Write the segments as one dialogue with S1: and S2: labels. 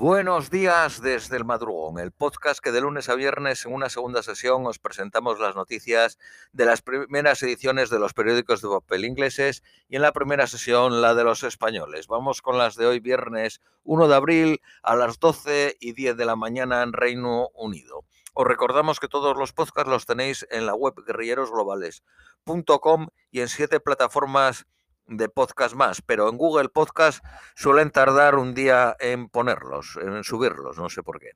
S1: Buenos días desde el madrugón, el podcast que de lunes a viernes en una segunda sesión os presentamos las noticias de las primeras ediciones de los periódicos de papel ingleses y en la primera sesión la de los españoles. Vamos con las de hoy viernes 1 de abril a las 12 y 10 de la mañana en Reino Unido. Os recordamos que todos los podcasts los tenéis en la web guerrillerosglobales.com y en siete plataformas de podcast más, pero en Google Podcast suelen tardar un día en ponerlos, en subirlos, no sé por qué.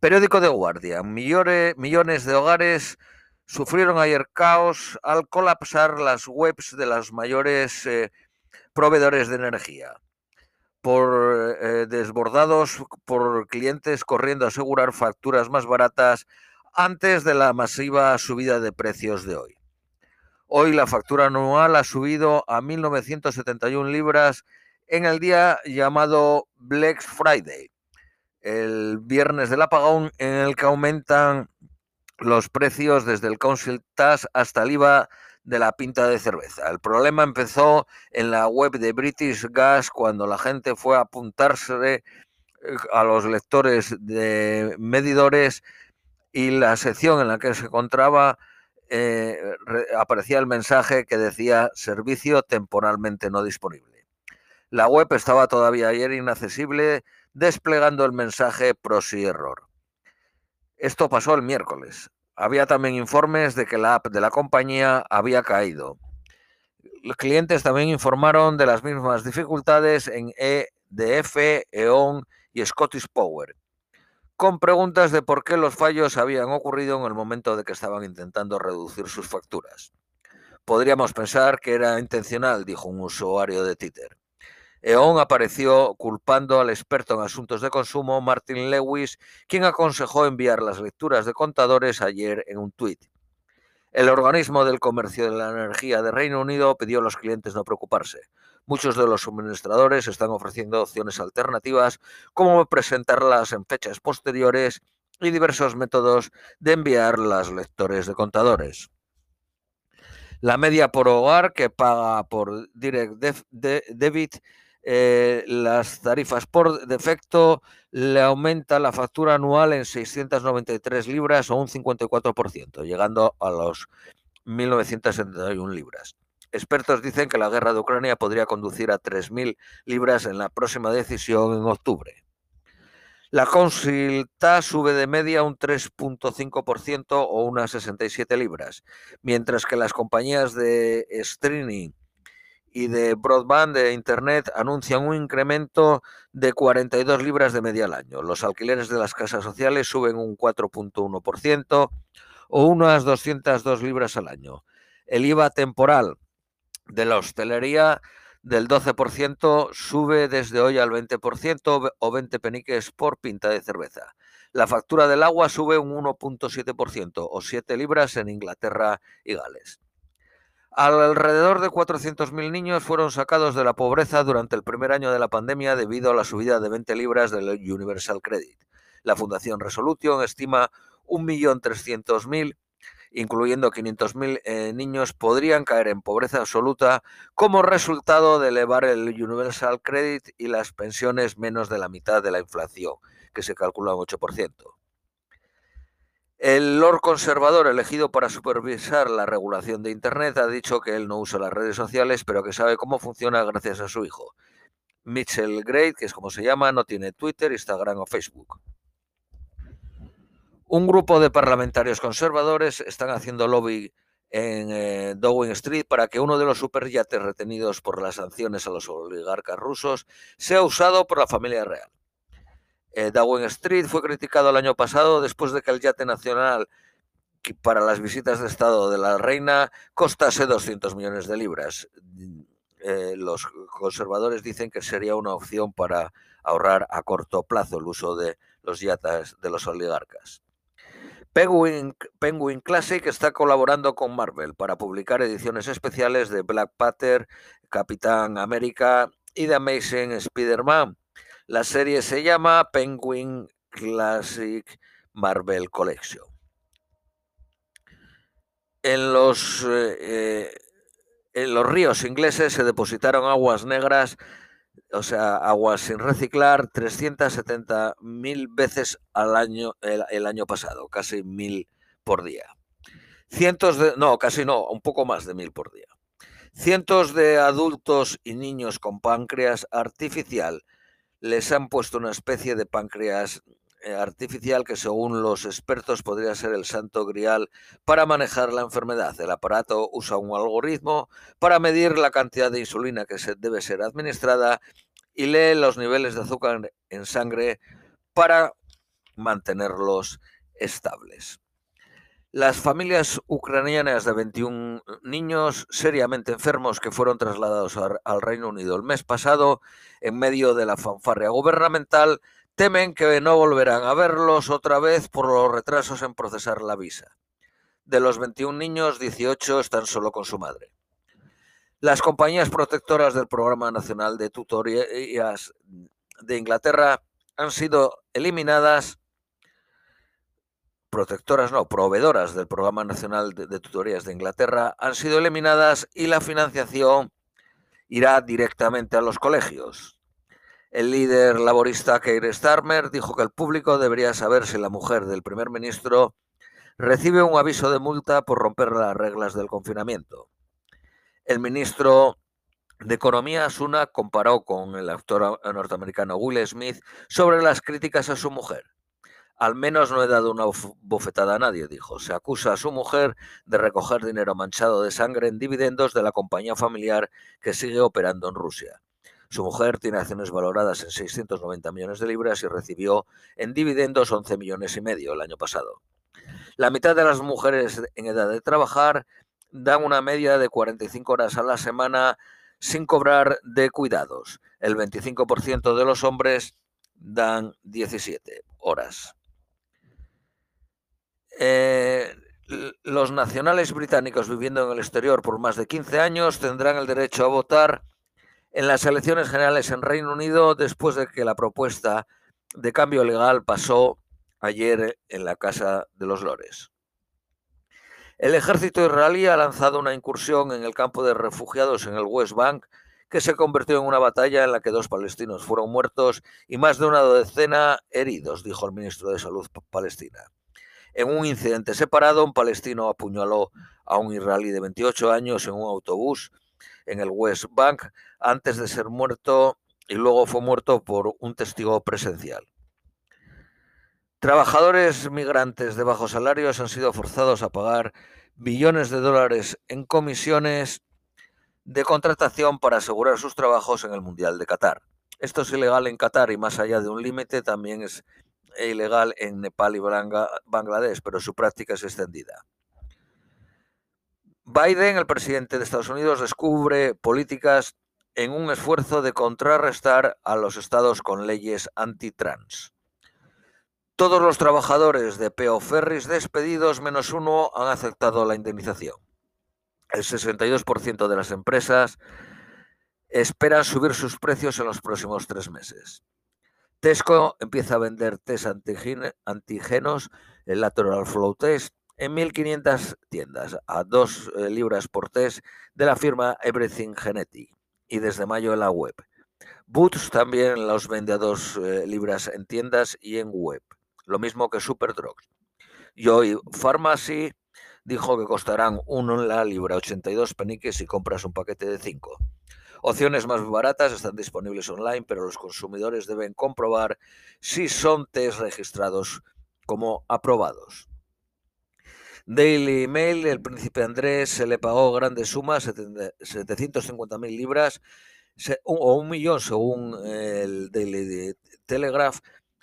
S1: Periódico de Guardia. Millones, de hogares sufrieron ayer caos al colapsar las webs de los mayores eh, proveedores de energía, por eh, desbordados por clientes corriendo a asegurar facturas más baratas antes de la masiva subida de precios de hoy. Hoy la factura anual ha subido a 1.971 libras en el día llamado Black Friday, el viernes del apagón en el que aumentan los precios desde el Council Tax hasta el IVA de la pinta de cerveza. El problema empezó en la web de British Gas cuando la gente fue a apuntarse eh, a los lectores de medidores y la sección en la que se encontraba eh, aparecía el mensaje que decía servicio temporalmente no disponible. La web estaba todavía ayer inaccesible, desplegando el mensaje prosi error. Esto pasó el miércoles. Había también informes de que la app de la compañía había caído. Los clientes también informaron de las mismas dificultades en EDF, E.ON y Scottish Power con preguntas de por qué los fallos habían ocurrido en el momento de que estaban intentando reducir sus facturas. Podríamos pensar que era intencional, dijo un usuario de Twitter. E.ON apareció culpando al experto en asuntos de consumo, Martin Lewis, quien aconsejó enviar las lecturas de contadores ayer en un tuit. El organismo del comercio de la energía de Reino Unido pidió a los clientes no preocuparse. Muchos de los suministradores están ofreciendo opciones alternativas, como presentarlas en fechas posteriores y diversos métodos de enviar las lectores de contadores. La media por hogar que paga por Direct Debit eh, las tarifas por defecto le aumenta la factura anual en 693 libras o un 54%, llegando a los 1.971 libras. Expertos dicen que la guerra de Ucrania podría conducir a 3.000 libras en la próxima decisión en octubre. La consulta sube de media un 3.5% o unas 67 libras, mientras que las compañías de streaming y de broadband de Internet anuncian un incremento de 42 libras de media al año. Los alquileres de las casas sociales suben un 4.1% o unas 202 libras al año. El IVA temporal de la hostelería del 12% sube desde hoy al 20% o 20 peniques por pinta de cerveza. La factura del agua sube un 1.7% o 7 libras en Inglaterra y Gales. Alrededor de 400.000 niños fueron sacados de la pobreza durante el primer año de la pandemia debido a la subida de 20 libras del Universal Credit. La Fundación Resolution estima 1.300.000 incluyendo 500.000 eh, niños, podrían caer en pobreza absoluta como resultado de elevar el Universal Credit y las pensiones menos de la mitad de la inflación, que se calcula un 8%. El Lord Conservador elegido para supervisar la regulación de Internet ha dicho que él no usa las redes sociales, pero que sabe cómo funciona gracias a su hijo. Mitchell Great, que es como se llama, no tiene Twitter, Instagram o Facebook. Un grupo de parlamentarios conservadores están haciendo lobby en eh, Downing Street para que uno de los superyates retenidos por las sanciones a los oligarcas rusos sea usado por la familia real. Eh, Downing Street fue criticado el año pasado después de que el yate nacional para las visitas de Estado de la reina costase 200 millones de libras. Eh, los conservadores dicen que sería una opción para ahorrar a corto plazo el uso de los yates de los oligarcas. Penguin, Classic está colaborando con Marvel para publicar ediciones especiales de Black Panther, Capitán América y The Amazing Spider-Man. La serie se llama Penguin Classic Marvel Collection. En los, eh, en los ríos ingleses se depositaron aguas negras o sea, agua sin reciclar 370.000 veces al año, el, año pasado, casi mil por día. Cientos de, no, casi no, un poco más de mil por día. Cientos de adultos y niños con páncreas artificial les han puesto una especie de páncreas eh, artificial que según los expertos podría ser el santo grial para manejar la enfermedad. El aparato usa un algoritmo para medir la cantidad de insulina que se debe ser administrada y lee los niveles de azúcar en sangre para mantenerlos estables. Las familias ucranianas de 21 niños seriamente enfermos que fueron trasladados al Reino Unido el mes pasado en medio de la fanfarria gubernamental temen que no volverán a verlos otra vez por los retrasos en procesar la visa. De los 21 niños, 18 están solo con su madre. Las compañías protectoras del Programa Nacional de Tutorías de Inglaterra han sido eliminadas, protectoras no, proveedoras del Programa Nacional de, Tutorías de Inglaterra han sido eliminadas y la financiación irá directamente a los colegios. El líder laborista Keir Starmer dijo que el público debería saber si la mujer del primer ministro recibe un aviso de multa por romper las reglas del confinamiento. El ministro de Economía, Suna, comparó con el actor norteamericano Will Smith sobre las críticas a su mujer. Al menos no he dado una bofetada a nadie, dijo. Se acusa a su mujer de recoger dinero manchado de sangre en dividendos de la compañía familiar que sigue operando en Rusia. Su mujer tiene acciones valoradas en 690 millones de libras y recibió en dividendos 11 millones y medio el año pasado. La mitad de las mujeres en edad de trabajar dan una media de 45 horas a la semana sin cobrar de cuidados. El 25% de los hombres dan 17 horas. Eh, los nacionales británicos viviendo en el exterior por más de 15 años tendrán el derecho a votar en las elecciones generales en Reino Unido después de que la propuesta de cambio legal pasó ayer en la Casa de los Lores. El ejército israelí ha lanzado una incursión en el campo de refugiados en el West Bank que se convirtió en una batalla en la que dos palestinos fueron muertos y más de una decena heridos, dijo el ministro de Salud palestina. En un incidente separado, un palestino apuñaló a un israelí de 28 años en un autobús en el West Bank antes de ser muerto y luego fue muerto por un testigo presencial. Trabajadores migrantes de bajos salarios han sido forzados a pagar billones de dólares en comisiones de contratación para asegurar sus trabajos en el Mundial de Qatar. Esto es ilegal en Qatar y más allá de un límite también es ilegal en Nepal y Bangladesh, pero su práctica es extendida. Biden, el presidente de Estados Unidos, descubre políticas en un esfuerzo de contrarrestar a los estados con leyes antitrans. Todos los trabajadores de Peo Ferris despedidos menos uno han aceptado la indemnización. El 62% de las empresas esperan subir sus precios en los próximos tres meses. Tesco empieza a vender test antígenos, el Lateral Flow Test, en 1.500 tiendas a 2 eh, libras por test de la firma Everything Genetic y desde mayo en la web. Boots también los vende a 2 eh, libras en tiendas y en web, lo mismo que Superdrugs. Joy Pharmacy dijo que costarán uno en la libra 82 peniques si compras un paquete de 5. Opciones más baratas están disponibles online, pero los consumidores deben comprobar si son test registrados como aprobados. Daily Mail, el príncipe Andrés se le pagó grandes sumas, 750.000 libras o un millón según el Daily Telegraph,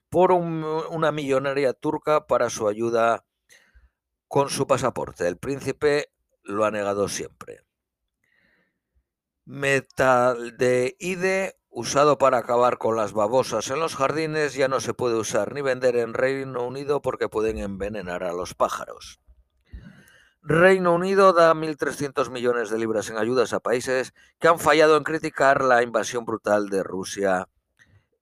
S1: por una millonaria turca para su ayuda con su pasaporte. El príncipe lo ha negado siempre. Metaldeide, usado para acabar con las babosas en los jardines, ya no se puede usar ni vender en Reino Unido porque pueden envenenar a los pájaros. Reino Unido da 1.300 millones de libras en ayudas a países que han fallado en criticar la invasión brutal de Rusia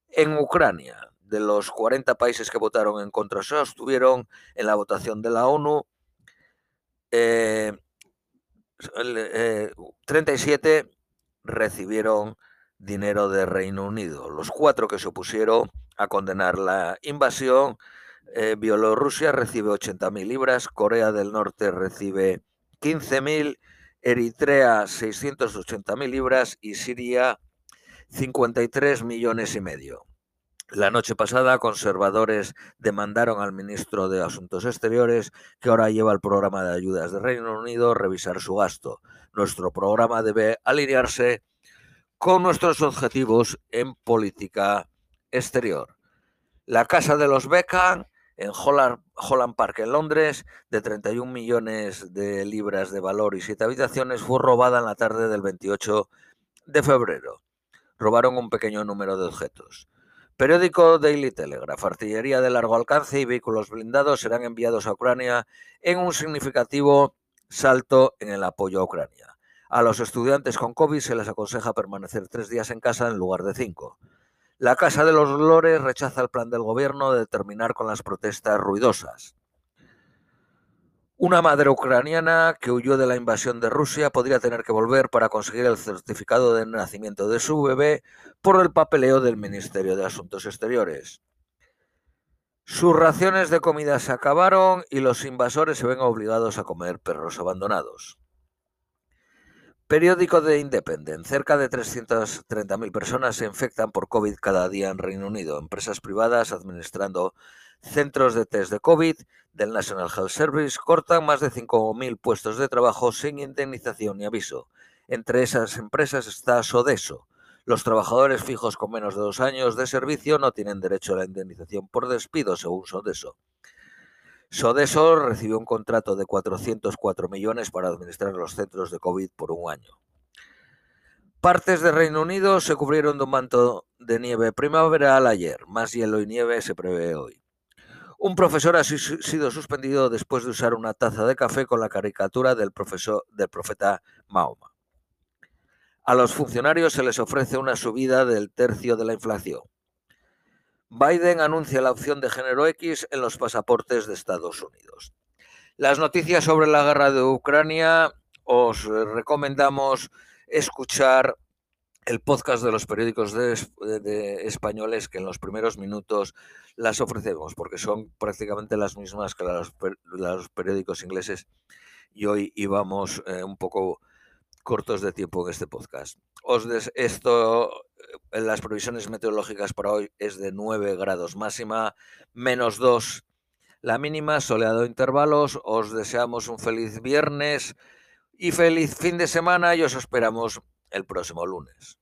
S1: en Ucrania. De los 40 países que votaron en contra, se abstuvieron en la votación de la ONU. 37 eh, eh, recibieron dinero de Reino Unido. Los cuatro que se opusieron a condenar la invasión, eh, Bielorrusia recibe 80.000 libras, Corea del Norte recibe 15.000, Eritrea 680.000 libras y Siria 53 millones y medio. La noche pasada, conservadores demandaron al ministro de Asuntos Exteriores, que ahora lleva el programa de ayudas de Reino Unido, revisar su gasto. Nuestro programa debe alinearse con nuestros objetivos en política exterior. La Casa de los Beckham en Holland, Park, en Londres, de 31 millones de libras de valor y siete habitaciones, fue robada en la tarde del 28 de febrero. Robaron un pequeño número de objetos. Periódico Daily Telegraph. Artillería de largo alcance y vehículos blindados serán enviados a Ucrania en un significativo salto en el apoyo a Ucrania. A los estudiantes con COVID se les aconseja permanecer tres días en casa en lugar de cinco. La Casa de los Lores rechaza el plan del gobierno de terminar con las protestas ruidosas. Una madre ucraniana que huyó de la invasión de Rusia podría tener que volver para conseguir el certificado de nacimiento de su bebé por el papeleo del Ministerio de Asuntos Exteriores. Sus raciones de comida se acabaron y los invasores se ven obligados a comer perros abandonados. Periódico de Independent. Cerca de 330.000 personas se infectan por COVID cada día en Reino Unido. Empresas privadas administrando centros de test de COVID del National Health Service cortan más de 5.000 puestos de trabajo sin indemnización ni aviso. Entre esas empresas está Sodeso. Los trabajadores fijos con menos de dos años de servicio no tienen derecho a la indemnización por despido, según Sodeso. Sodeso recibió un contrato de 404 millones para administrar los centros de COVID por un año. Partes de Reino Unido se cubrieron de un manto de nieve primaveral ayer. Más hielo y nieve se prevé hoy. Un profesor ha sido suspendido después de usar una taza de café con la caricatura del, profeta Mahoma. A los funcionarios se les ofrece una subida del tercio de la inflación. Biden anuncia la opción de género X en los pasaportes de Estados Unidos. Las noticias sobre la guerra de Ucrania os recomendamos escuchar el podcast de los periódicos de, españoles que en los primeros minutos las ofrecemos, porque son prácticamente las mismas que los, los periódicos ingleses y hoy íbamos eh, un poco cortos de tiempo en este podcast. Os esto, en eh, las previsiones meteorológicas para hoy es de 9 grados máxima, menos 2 la mínima, soleado intervalos. Os deseamos un feliz viernes y feliz fin de semana y os esperamos el próximo lunes.